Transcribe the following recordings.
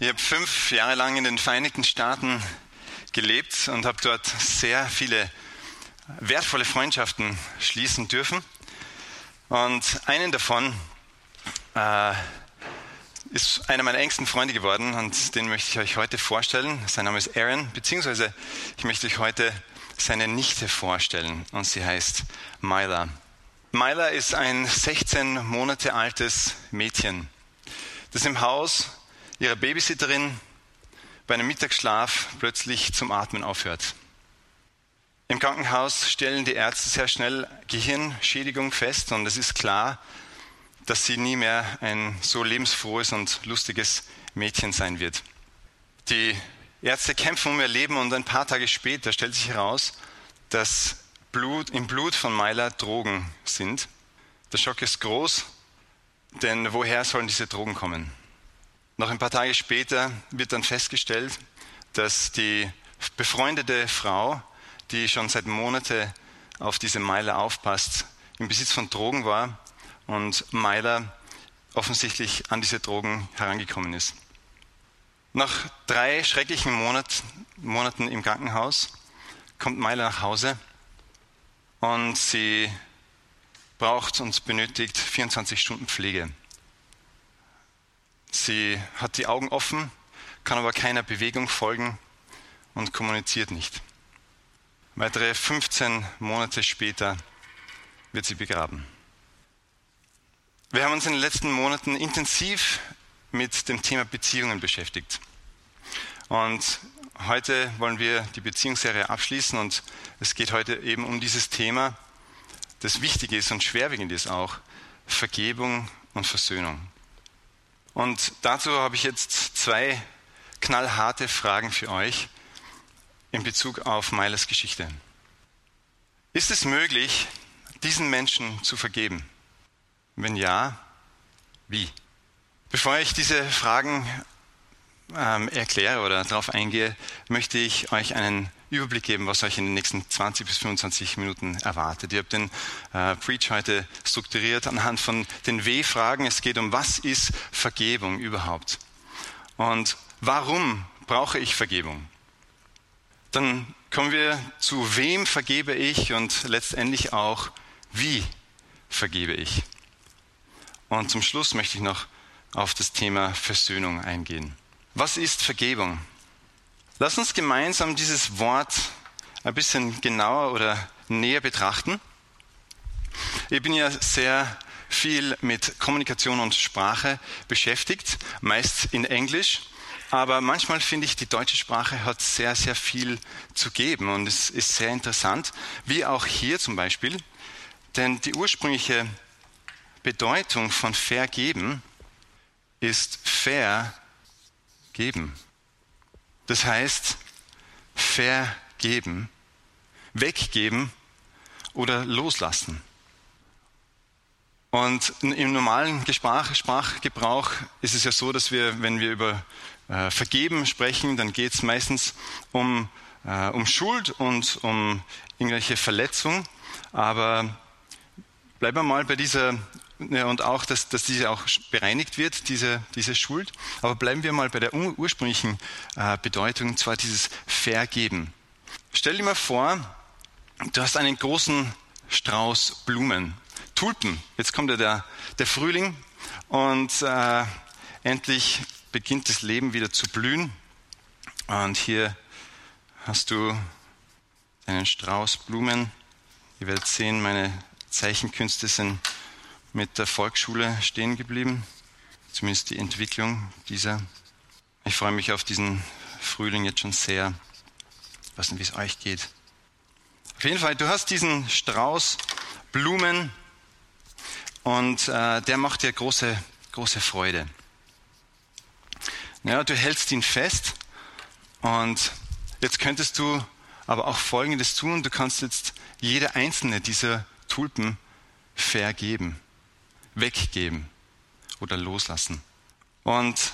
Ich habe fünf Jahre lang in den Vereinigten Staaten gelebt und habe dort sehr viele wertvolle Freundschaften schließen dürfen. Und einen davon äh, ist einer meiner engsten Freunde geworden und den möchte ich euch heute vorstellen. Sein Name ist Aaron, beziehungsweise ich möchte euch heute seine Nichte vorstellen und sie heißt Myla. Myla ist ein 16 Monate altes Mädchen, das im Haus ihrer Babysitterin bei einem Mittagsschlaf plötzlich zum Atmen aufhört. Im Krankenhaus stellen die Ärzte sehr schnell Gehirnschädigung fest und es ist klar, dass sie nie mehr ein so lebensfrohes und lustiges Mädchen sein wird. Die Ärzte kämpfen um ihr Leben und ein paar Tage später stellt sich heraus, dass Blut, im Blut von Myla Drogen sind. Der Schock ist groß, denn woher sollen diese Drogen kommen? Noch ein paar Tage später wird dann festgestellt, dass die befreundete Frau, die schon seit Monaten auf diese Meiler aufpasst, im Besitz von Drogen war und Meiler offensichtlich an diese Drogen herangekommen ist. Nach drei schrecklichen Monat, Monaten im Krankenhaus kommt Meiler nach Hause und sie braucht und benötigt 24 Stunden Pflege. Sie hat die Augen offen, kann aber keiner Bewegung folgen und kommuniziert nicht. Weitere 15 Monate später wird sie begraben. Wir haben uns in den letzten Monaten intensiv mit dem Thema Beziehungen beschäftigt. Und heute wollen wir die Beziehungsserie abschließen und es geht heute eben um dieses Thema, das wichtig ist und schwerwiegend ist auch, Vergebung und Versöhnung. Und dazu habe ich jetzt zwei knallharte Fragen für euch in Bezug auf Meilers Geschichte. Ist es möglich, diesen Menschen zu vergeben? Wenn ja, wie? Bevor ich diese Fragen ähm, erkläre oder darauf eingehe, möchte ich euch einen Überblick geben, was euch in den nächsten 20 bis 25 Minuten erwartet. Ihr habt den äh, Preach heute strukturiert anhand von den W-Fragen. Es geht um, was ist Vergebung überhaupt? Und warum brauche ich Vergebung? Dann kommen wir zu, wem vergebe ich und letztendlich auch, wie vergebe ich? Und zum Schluss möchte ich noch auf das Thema Versöhnung eingehen. Was ist Vergebung? Lass uns gemeinsam dieses Wort ein bisschen genauer oder näher betrachten. Ich bin ja sehr viel mit Kommunikation und Sprache beschäftigt, meist in Englisch. Aber manchmal finde ich, die deutsche Sprache hat sehr, sehr viel zu geben und es ist sehr interessant, wie auch hier zum Beispiel. Denn die ursprüngliche Bedeutung von vergeben ist vergeben. Das heißt, vergeben, weggeben oder loslassen. Und im normalen Sprach, Sprachgebrauch ist es ja so, dass wir, wenn wir über äh, Vergeben sprechen, dann geht es meistens um, äh, um Schuld und um irgendwelche Verletzungen. Aber bleiben wir mal bei dieser und auch, dass, dass diese auch bereinigt wird, diese, diese Schuld. Aber bleiben wir mal bei der ursprünglichen äh, Bedeutung, und zwar dieses Vergeben. Stell dir mal vor, du hast einen großen Strauß Blumen, Tulpen. Jetzt kommt ja der, der Frühling und äh, endlich beginnt das Leben wieder zu blühen. Und hier hast du einen Strauß Blumen. Ihr werdet sehen, meine Zeichenkünste sind mit der Volksschule stehen geblieben, zumindest die Entwicklung dieser. Ich freue mich auf diesen Frühling jetzt schon sehr. Ich weiß nicht, wie es euch geht. Auf jeden Fall, du hast diesen Strauß Blumen und äh, der macht dir große, große Freude. Ja, du hältst ihn fest und jetzt könntest du aber auch Folgendes tun. Du kannst jetzt jede einzelne dieser Tulpen vergeben weggeben oder loslassen. Und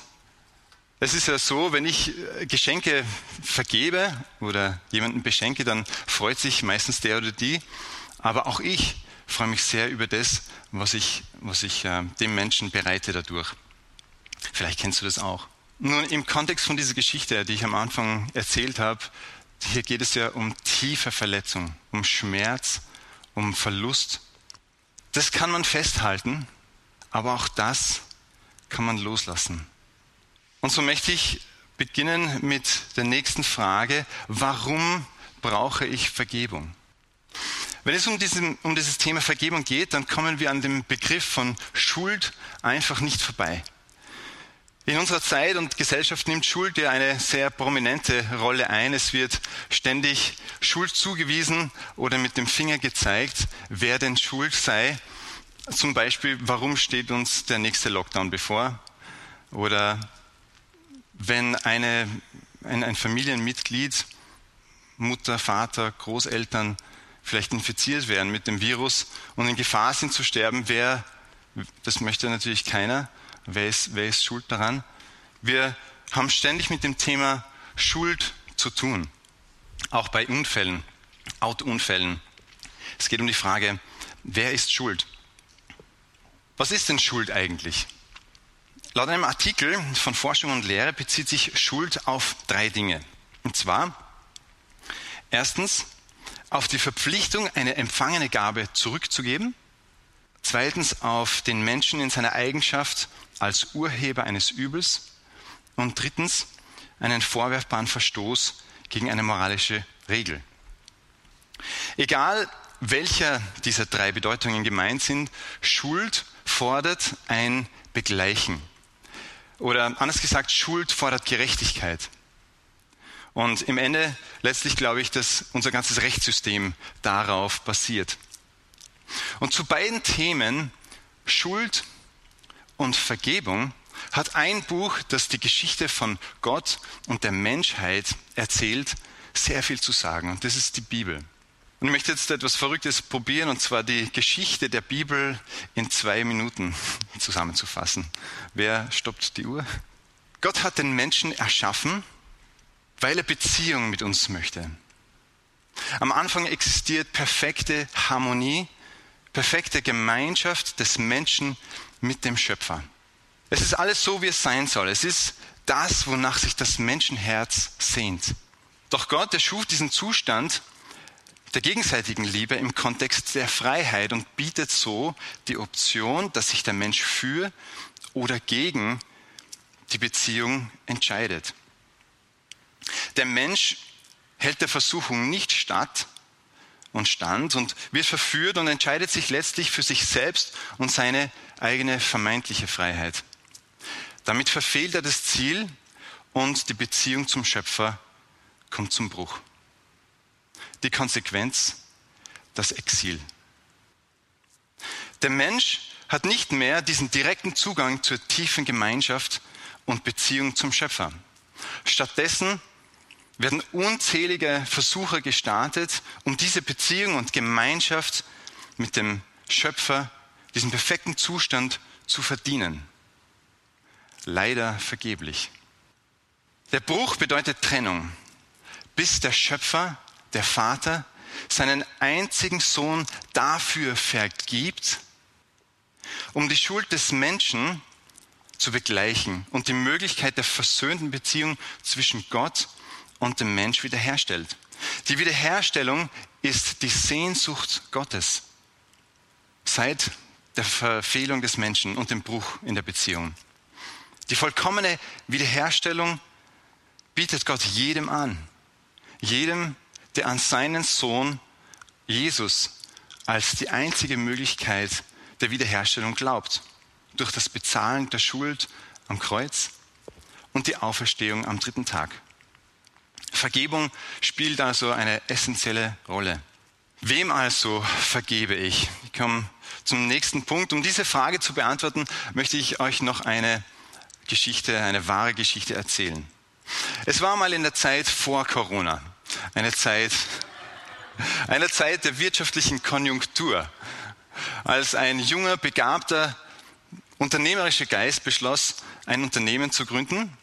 es ist ja so, wenn ich äh, Geschenke vergebe oder jemanden beschenke, dann freut sich meistens der oder die. Aber auch ich freue mich sehr über das, was ich, was ich äh, dem Menschen bereite dadurch. Vielleicht kennst du das auch. Nun, im Kontext von dieser Geschichte, die ich am Anfang erzählt habe, hier geht es ja um tiefe Verletzung, um Schmerz, um Verlust. Das kann man festhalten, aber auch das kann man loslassen. Und so möchte ich beginnen mit der nächsten Frage, warum brauche ich Vergebung? Wenn es um, diesen, um dieses Thema Vergebung geht, dann kommen wir an dem Begriff von Schuld einfach nicht vorbei. In unserer Zeit und Gesellschaft nimmt Schuld ja eine sehr prominente Rolle ein. Es wird ständig Schuld zugewiesen oder mit dem Finger gezeigt, wer denn schuld sei. Zum Beispiel, warum steht uns der nächste Lockdown bevor? Oder wenn eine, ein, ein Familienmitglied, Mutter, Vater, Großeltern vielleicht infiziert werden mit dem Virus und in Gefahr sind zu sterben, wer, das möchte natürlich keiner, Wer ist, wer ist schuld daran? Wir haben ständig mit dem Thema Schuld zu tun. Auch bei Unfällen, Autounfällen. Es geht um die Frage, wer ist schuld? Was ist denn Schuld eigentlich? Laut einem Artikel von Forschung und Lehre bezieht sich Schuld auf drei Dinge. Und zwar erstens auf die Verpflichtung, eine empfangene Gabe zurückzugeben. Zweitens auf den Menschen in seiner Eigenschaft als Urheber eines Übels und drittens einen vorwerfbaren Verstoß gegen eine moralische Regel. Egal welcher dieser drei Bedeutungen gemeint sind, Schuld fordert ein Begleichen. Oder anders gesagt, Schuld fordert Gerechtigkeit. Und im Ende letztlich glaube ich, dass unser ganzes Rechtssystem darauf basiert. Und zu beiden Themen Schuld und Vergebung hat ein Buch, das die Geschichte von Gott und der Menschheit erzählt, sehr viel zu sagen. Und das ist die Bibel. Und ich möchte jetzt etwas Verrücktes probieren, und zwar die Geschichte der Bibel in zwei Minuten zusammenzufassen. Wer stoppt die Uhr? Gott hat den Menschen erschaffen, weil er Beziehung mit uns möchte. Am Anfang existiert perfekte Harmonie, perfekte Gemeinschaft des Menschen mit dem Schöpfer. Es ist alles so, wie es sein soll. Es ist das, wonach sich das Menschenherz sehnt. Doch Gott erschuf diesen Zustand der gegenseitigen Liebe im Kontext der Freiheit und bietet so die Option, dass sich der Mensch für oder gegen die Beziehung entscheidet. Der Mensch hält der Versuchung nicht statt, und Stand und wird verführt und entscheidet sich letztlich für sich selbst und seine eigene vermeintliche Freiheit. Damit verfehlt er das Ziel und die Beziehung zum Schöpfer kommt zum Bruch. Die Konsequenz, das Exil. Der Mensch hat nicht mehr diesen direkten Zugang zur tiefen Gemeinschaft und Beziehung zum Schöpfer. Stattdessen werden unzählige Versuche gestartet, um diese Beziehung und Gemeinschaft mit dem Schöpfer, diesen perfekten Zustand zu verdienen. Leider vergeblich. Der Bruch bedeutet Trennung, bis der Schöpfer, der Vater, seinen einzigen Sohn dafür vergibt, um die Schuld des Menschen zu begleichen und die Möglichkeit der versöhnten Beziehung zwischen Gott und dem Mensch wiederherstellt. Die Wiederherstellung ist die Sehnsucht Gottes seit der Verfehlung des Menschen und dem Bruch in der Beziehung. Die vollkommene Wiederherstellung bietet Gott jedem an. Jedem, der an seinen Sohn Jesus als die einzige Möglichkeit der Wiederherstellung glaubt. Durch das Bezahlen der Schuld am Kreuz und die Auferstehung am dritten Tag. Vergebung spielt also eine essentielle Rolle. Wem also vergebe ich? Ich komme zum nächsten Punkt. Um diese Frage zu beantworten, möchte ich euch noch eine Geschichte, eine wahre Geschichte erzählen. Es war mal in der Zeit vor Corona, eine Zeit, eine Zeit der wirtschaftlichen Konjunktur, als ein junger, begabter, unternehmerischer Geist beschloss, ein Unternehmen zu gründen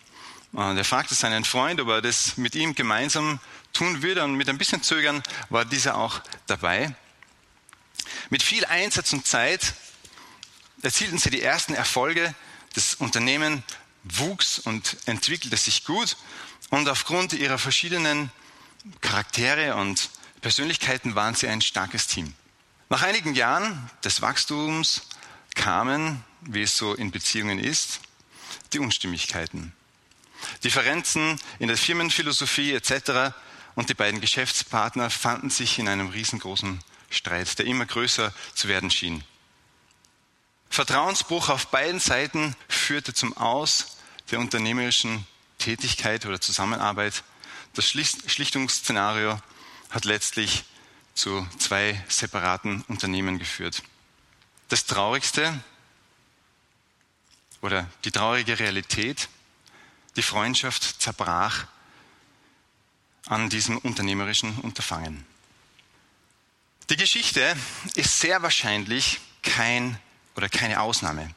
und er fragte seinen Freund, ob er das mit ihm gemeinsam tun würde. Und mit ein bisschen Zögern war dieser auch dabei. Mit viel Einsatz und Zeit erzielten sie die ersten Erfolge. Das Unternehmen wuchs und entwickelte sich gut und aufgrund ihrer verschiedenen Charaktere und Persönlichkeiten waren sie ein starkes Team. Nach einigen Jahren des Wachstums kamen, wie es so in Beziehungen ist, die Unstimmigkeiten. Differenzen in der Firmenphilosophie etc. Und die beiden Geschäftspartner fanden sich in einem riesengroßen Streit, der immer größer zu werden schien. Vertrauensbruch auf beiden Seiten führte zum Aus der unternehmerischen Tätigkeit oder Zusammenarbeit. Das Schlichtungsszenario hat letztlich zu zwei separaten Unternehmen geführt. Das Traurigste oder die traurige Realität, die Freundschaft zerbrach an diesem unternehmerischen Unterfangen. Die Geschichte ist sehr wahrscheinlich kein oder keine Ausnahme.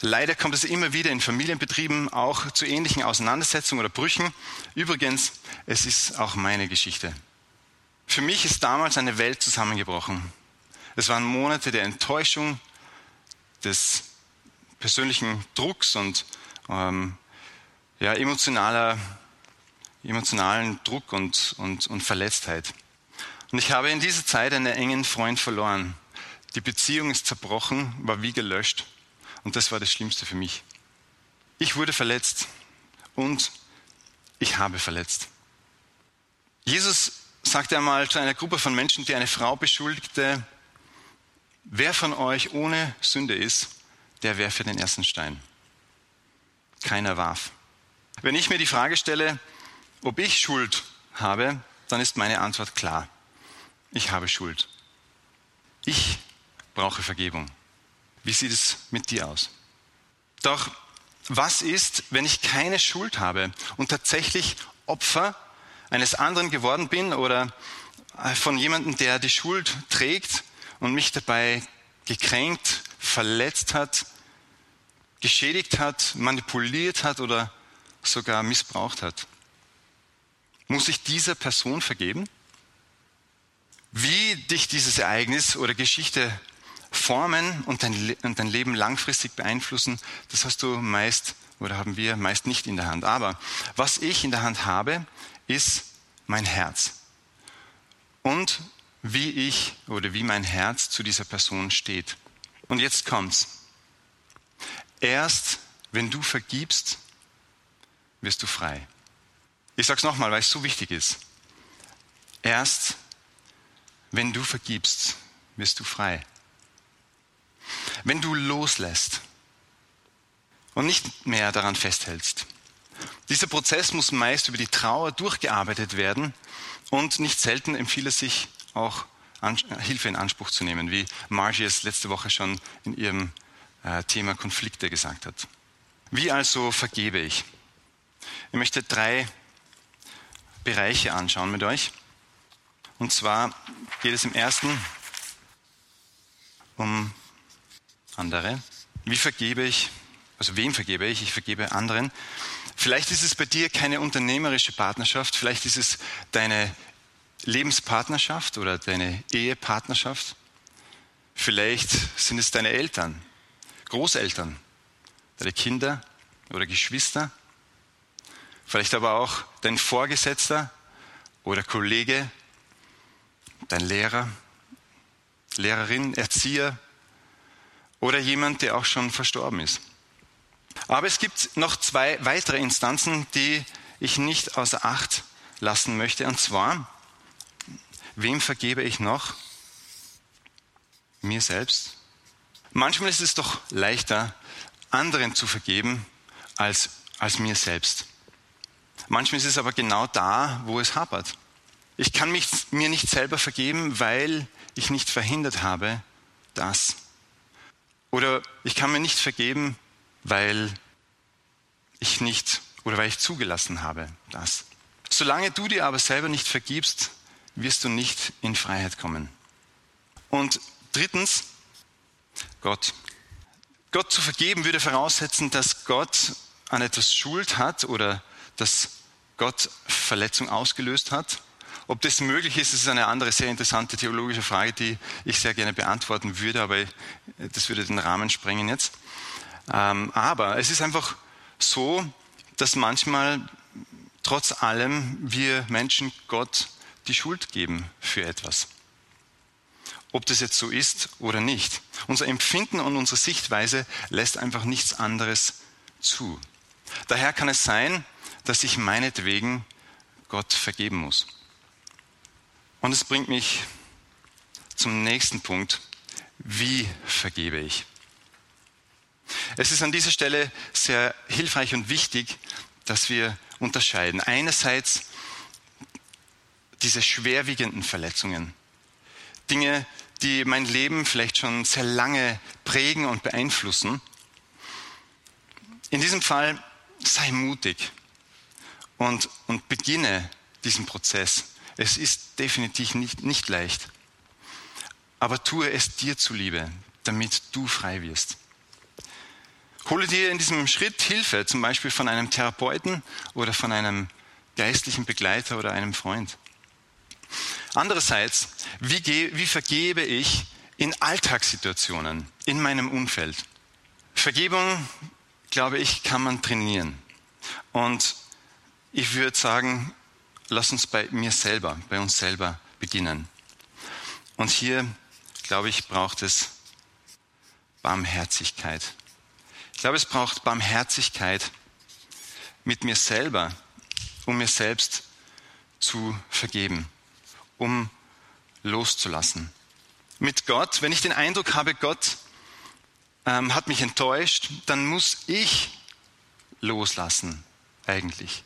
Leider kommt es immer wieder in Familienbetrieben auch zu ähnlichen Auseinandersetzungen oder Brüchen. Übrigens, es ist auch meine Geschichte. Für mich ist damals eine Welt zusammengebrochen. Es waren Monate der Enttäuschung, des persönlichen Drucks und ähm, ja, emotionaler, emotionalen Druck und, und, und Verletztheit. Und ich habe in dieser Zeit einen engen Freund verloren. Die Beziehung ist zerbrochen, war wie gelöscht. Und das war das Schlimmste für mich. Ich wurde verletzt und ich habe verletzt. Jesus sagte einmal zu einer Gruppe von Menschen, die eine Frau beschuldigte, wer von euch ohne Sünde ist, der werfe den ersten Stein. Keiner warf. Wenn ich mir die Frage stelle, ob ich Schuld habe, dann ist meine Antwort klar. Ich habe Schuld. Ich brauche Vergebung. Wie sieht es mit dir aus? Doch was ist, wenn ich keine Schuld habe und tatsächlich Opfer eines anderen geworden bin oder von jemandem, der die Schuld trägt und mich dabei gekränkt, verletzt hat, geschädigt hat, manipuliert hat oder sogar missbraucht hat? Muss ich dieser Person vergeben? Wie dich dieses Ereignis oder Geschichte formen und dein, und dein Leben langfristig beeinflussen, das hast du meist oder haben wir meist nicht in der Hand. Aber was ich in der Hand habe, ist mein Herz. Und wie ich oder wie mein Herz zu dieser Person steht. Und jetzt kommt's. Erst wenn du vergibst, wirst du frei. Ich sag's nochmal, weil es so wichtig ist. Erst wenn du vergibst, wirst du frei. Wenn du loslässt und nicht mehr daran festhältst. Dieser Prozess muss meist über die Trauer durchgearbeitet werden und nicht selten empfiehlt es sich auch Hilfe in Anspruch zu nehmen, wie Margie es letzte Woche schon in ihrem äh, Thema Konflikte gesagt hat. Wie also vergebe ich? Ich möchte drei Bereiche anschauen mit euch. Und zwar geht es im ersten um andere. Wie vergebe ich? Also wem vergebe ich? Ich vergebe anderen. Vielleicht ist es bei dir keine unternehmerische Partnerschaft, vielleicht ist es deine Lebenspartnerschaft oder deine Ehepartnerschaft. Vielleicht sind es deine Eltern, Großeltern, deine Kinder oder Geschwister. Vielleicht aber auch dein Vorgesetzter oder Kollege dein Lehrer, Lehrerin, Erzieher oder jemand, der auch schon verstorben ist. Aber es gibt noch zwei weitere Instanzen, die ich nicht außer Acht lassen möchte. Und zwar, wem vergebe ich noch? Mir selbst. Manchmal ist es doch leichter, anderen zu vergeben, als, als mir selbst. Manchmal ist es aber genau da, wo es hapert. Ich kann mich, mir nicht selber vergeben, weil ich nicht verhindert habe, dass. Oder ich kann mir nicht vergeben, weil ich nicht oder weil ich zugelassen habe, dass. Solange du dir aber selber nicht vergibst, wirst du nicht in Freiheit kommen. Und drittens, Gott. Gott zu vergeben würde voraussetzen, dass Gott an etwas Schuld hat oder dass Gott Verletzung ausgelöst hat ob das möglich ist, ist eine andere sehr interessante theologische Frage, die ich sehr gerne beantworten würde, aber das würde den Rahmen sprengen jetzt. Ähm, aber es ist einfach so, dass manchmal trotz allem wir Menschen Gott die Schuld geben für etwas. Ob das jetzt so ist oder nicht. Unser Empfinden und unsere Sichtweise lässt einfach nichts anderes zu. Daher kann es sein, dass ich meinetwegen Gott vergeben muss. Und es bringt mich zum nächsten Punkt. Wie vergebe ich? Es ist an dieser Stelle sehr hilfreich und wichtig, dass wir unterscheiden. Einerseits diese schwerwiegenden Verletzungen, Dinge, die mein Leben vielleicht schon sehr lange prägen und beeinflussen. In diesem Fall sei mutig und, und beginne diesen Prozess. Es ist definitiv nicht, nicht leicht. Aber tue es dir zuliebe, damit du frei wirst. Hole dir in diesem Schritt Hilfe, zum Beispiel von einem Therapeuten oder von einem geistlichen Begleiter oder einem Freund. Andererseits, wie, wie vergebe ich in Alltagssituationen, in meinem Umfeld? Vergebung, glaube ich, kann man trainieren. Und ich würde sagen, lass uns bei mir selber, bei uns selber beginnen. Und hier, glaube ich, braucht es Barmherzigkeit. Ich glaube, es braucht Barmherzigkeit mit mir selber, um mir selbst zu vergeben, um loszulassen. Mit Gott, wenn ich den Eindruck habe, Gott ähm, hat mich enttäuscht, dann muss ich loslassen, eigentlich.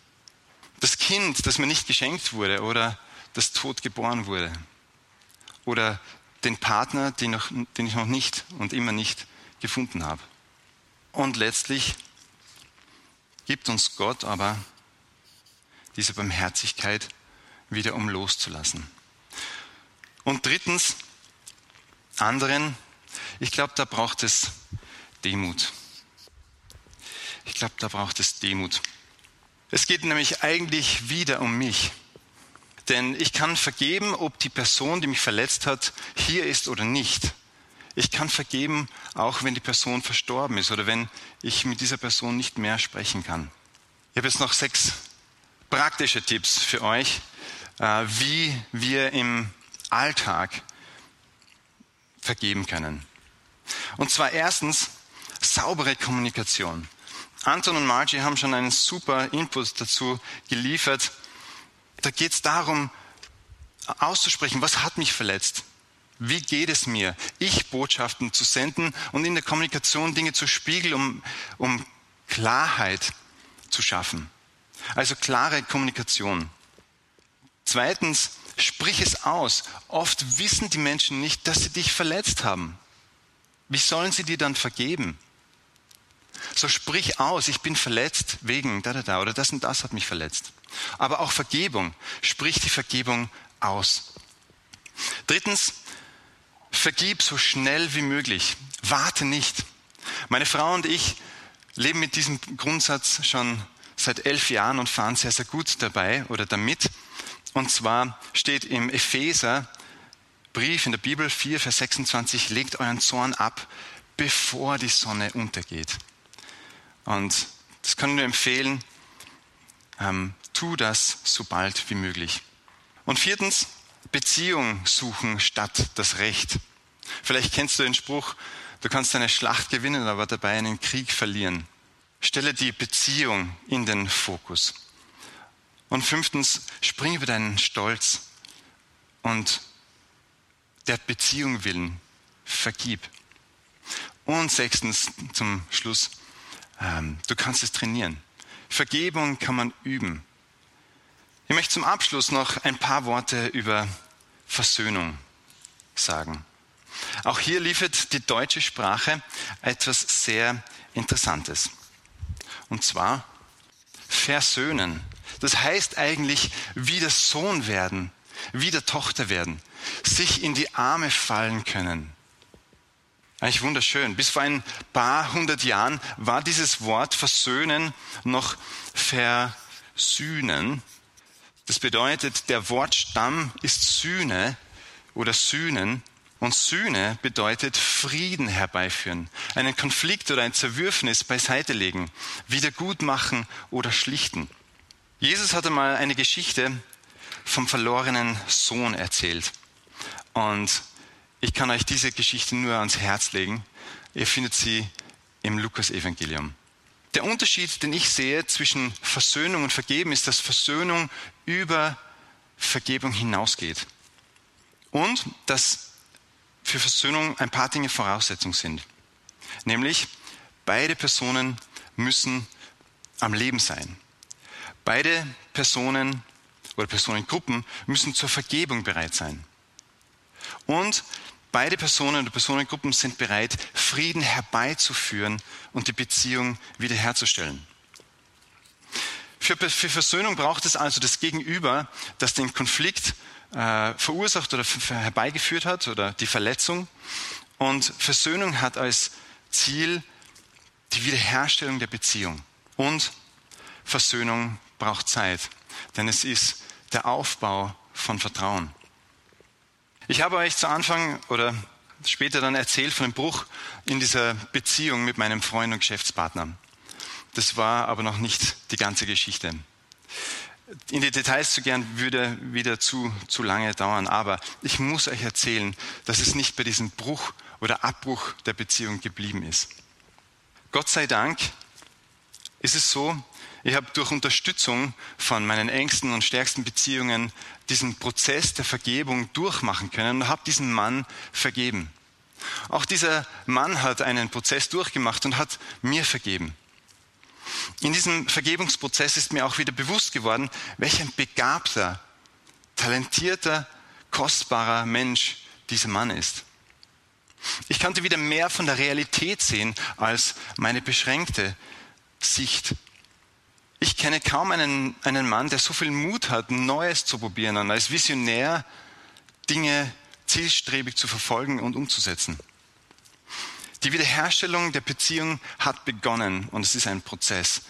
Das Kind, das mir nicht geschenkt wurde oder das tot geboren wurde. Oder den Partner, den, noch, den ich noch nicht und immer nicht gefunden habe. Und letztlich gibt uns Gott aber diese Barmherzigkeit wieder, um loszulassen. Und drittens, anderen, ich glaube, da braucht es Demut. Ich glaube, da braucht es Demut. Es geht nämlich eigentlich wieder um mich. Denn ich kann vergeben, ob die Person, die mich verletzt hat, hier ist oder nicht. Ich kann vergeben, auch wenn die Person verstorben ist oder wenn ich mit dieser Person nicht mehr sprechen kann. Ich habe jetzt noch sechs praktische Tipps für euch, äh, wie wir im Alltag vergeben können. Und zwar erstens saubere Kommunikation. Anton und Margie haben schon einen super Input dazu geliefert. Da geht es darum, auszusprechen, was hat mich verletzt? Wie geht es mir? Ich Botschaften zu senden und in der Kommunikation Dinge zu spiegeln, um, um Klarheit zu schaffen. Also klare Kommunikation. Zweitens, sprich es aus. Oft wissen die Menschen nicht, dass sie dich verletzt haben. Wie sollen sie dir dann vergeben? So sprich aus, ich bin verletzt wegen da da da oder das und das hat mich verletzt. Aber auch Vergebung, sprich die Vergebung aus. Drittens, vergib so schnell wie möglich. Warte nicht. Meine Frau und ich leben mit diesem Grundsatz schon seit elf Jahren und fahren sehr, sehr gut dabei oder damit. Und zwar steht im Epheser Brief in der Bibel 4, Vers 26, legt euren Zorn ab, bevor die Sonne untergeht. Und das können wir empfehlen, ähm, tu das so bald wie möglich. Und viertens, Beziehung suchen statt das Recht. Vielleicht kennst du den Spruch, du kannst eine Schlacht gewinnen, aber dabei einen Krieg verlieren. Stelle die Beziehung in den Fokus. Und fünftens, spring über deinen Stolz und der Beziehung willen vergib. Und sechstens, zum Schluss, du kannst es trainieren. Vergebung kann man üben. Ich möchte zum Abschluss noch ein paar Worte über Versöhnung sagen. Auch hier liefert die deutsche Sprache etwas sehr Interessantes. Und zwar versöhnen. Das heißt eigentlich wieder Sohn werden, wieder Tochter werden, sich in die Arme fallen können. Eigentlich wunderschön. Bis vor ein paar hundert Jahren war dieses Wort versöhnen noch versühnen. Das bedeutet, der Wortstamm ist Sühne oder Sühnen Und Sühne bedeutet Frieden herbeiführen, einen Konflikt oder ein Zerwürfnis beiseite legen, wiedergutmachen oder schlichten. Jesus hatte mal eine Geschichte vom verlorenen Sohn erzählt. Und ich kann euch diese Geschichte nur ans Herz legen. Ihr findet sie im Lukas-Evangelium. Der Unterschied, den ich sehe zwischen Versöhnung und Vergeben, ist, dass Versöhnung über Vergebung hinausgeht. Und dass für Versöhnung ein paar Dinge Voraussetzung sind. Nämlich, beide Personen müssen am Leben sein. Beide Personen oder Personengruppen müssen zur Vergebung bereit sein. Und beide Personen oder Personengruppen sind bereit, Frieden herbeizuführen und die Beziehung wiederherzustellen. Für, für Versöhnung braucht es also das Gegenüber, das den Konflikt äh, verursacht oder herbeigeführt hat oder die Verletzung. Und Versöhnung hat als Ziel die Wiederherstellung der Beziehung. Und Versöhnung braucht Zeit, denn es ist der Aufbau von Vertrauen. Ich habe euch zu Anfang oder später dann erzählt von dem Bruch in dieser Beziehung mit meinem Freund und Geschäftspartner. Das war aber noch nicht die ganze Geschichte. In die Details zu gern würde wieder zu, zu lange dauern, aber ich muss euch erzählen, dass es nicht bei diesem Bruch oder Abbruch der Beziehung geblieben ist. Gott sei Dank ist es so, ich habe durch Unterstützung von meinen engsten und stärksten Beziehungen diesen Prozess der Vergebung durchmachen können und habe diesen Mann vergeben. Auch dieser Mann hat einen Prozess durchgemacht und hat mir vergeben. In diesem Vergebungsprozess ist mir auch wieder bewusst geworden, welch ein begabter, talentierter, kostbarer Mensch dieser Mann ist. Ich konnte wieder mehr von der Realität sehen als meine beschränkte Sicht ich kenne kaum einen, einen Mann, der so viel Mut hat, Neues zu probieren und als Visionär Dinge zielstrebig zu verfolgen und umzusetzen. Die Wiederherstellung der Beziehung hat begonnen und es ist ein Prozess.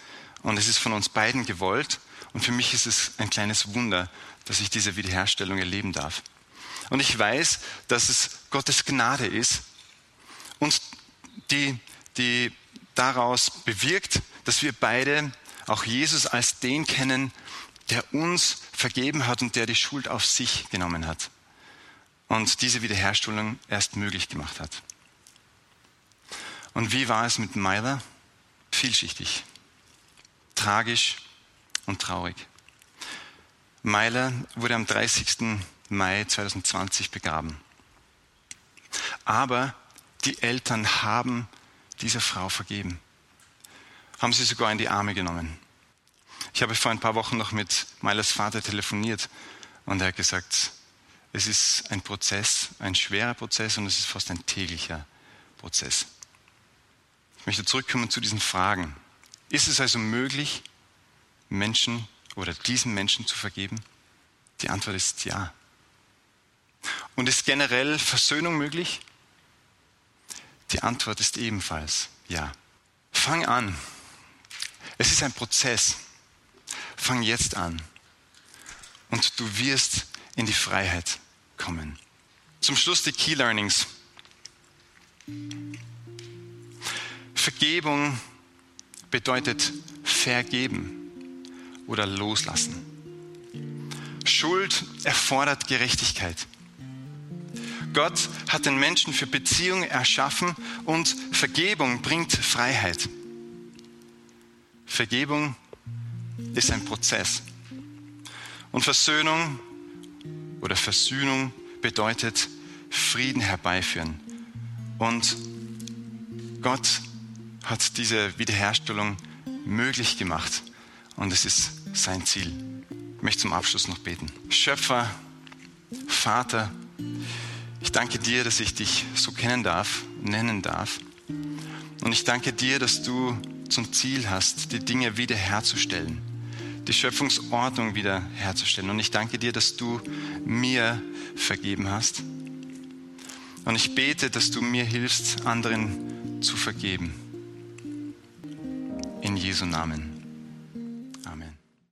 Und es ist von uns beiden gewollt. Und für mich ist es ein kleines Wunder, dass ich diese Wiederherstellung erleben darf. Und ich weiß, dass es Gottes Gnade ist und die, die daraus bewirkt, dass wir beide auch Jesus als den kennen, der uns vergeben hat und der die Schuld auf sich genommen hat und diese Wiederherstellung erst möglich gemacht hat. Und wie war es mit Myla? Vielschichtig, tragisch und traurig. Myla wurde am 30. Mai 2020 begraben. Aber die Eltern haben dieser Frau vergeben haben sie sogar in die Arme genommen. Ich habe vor ein paar Wochen noch mit Meilers Vater telefoniert und er hat gesagt, es ist ein Prozess, ein schwerer Prozess und es ist fast ein täglicher Prozess. Ich möchte zurückkommen zu diesen Fragen. Ist es also möglich, Menschen oder diesen Menschen zu vergeben? Die Antwort ist ja. Und ist generell Versöhnung möglich? Die Antwort ist ebenfalls ja. Fang an, es ist ein Prozess. Fang jetzt an. Und du wirst in die Freiheit kommen. Zum Schluss die Key Learnings. Vergebung bedeutet vergeben oder loslassen. Schuld erfordert Gerechtigkeit. Gott hat den Menschen für Beziehung erschaffen und Vergebung bringt Freiheit. Vergebung ist ein Prozess. Und Versöhnung oder Versöhnung bedeutet Frieden herbeiführen. Und Gott hat diese Wiederherstellung möglich gemacht. Und es ist sein Ziel. Ich möchte zum Abschluss noch beten. Schöpfer, Vater, ich danke dir, dass ich dich so kennen darf, nennen darf. Und ich danke dir, dass du zum Ziel hast, die Dinge wiederherzustellen, die Schöpfungsordnung wiederherzustellen. Und ich danke dir, dass du mir vergeben hast. Und ich bete, dass du mir hilfst, anderen zu vergeben. In Jesu Namen.